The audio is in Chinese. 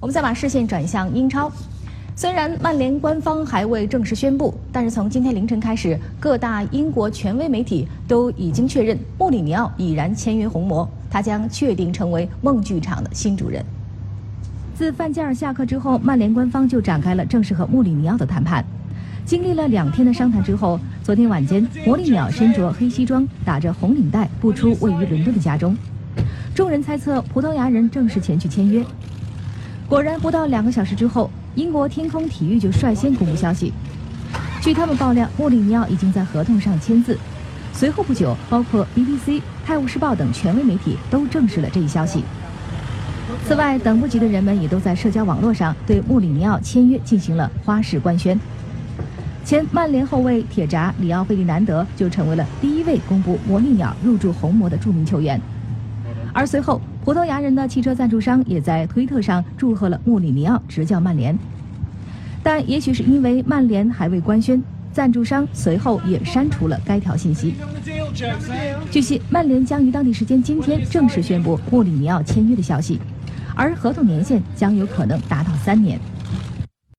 我们再把视线转向英超。虽然曼联官方还未正式宣布，但是从今天凌晨开始，各大英国权威媒体都已经确认穆里尼奥已然签约红魔，他将确定成为梦剧场的新主人。自范加尔下课之后，曼联官方就展开了正式和穆里尼奥的谈判。经历了两天的商谈之后，昨天晚间，穆里尼奥身着黑西装，打着红领带，步出位于伦敦的家中。众人猜测，葡萄牙人正式前去签约。果然，不到两个小时之后，英国天空体育就率先公布消息。据他们爆料，穆里尼奥已经在合同上签字。随后不久，包括 BBC、《泰晤士报》等权威媒体都证实了这一消息。此外，等不及的人们也都在社交网络上对穆里尼奥签约进行了花式官宣。前曼联后卫铁闸里奥费迪南德就成为了第一位公布魔力鸟入驻红魔的著名球员。而随后，葡萄牙人的汽车赞助商也在推特上祝贺了穆里尼奥执教曼联。但也许是因为曼联还未官宣，赞助商随后也删除了该条信息。据悉，曼联将于当地时间今天正式宣布穆里尼奥签约的消息，而合同年限将有可能达到三年。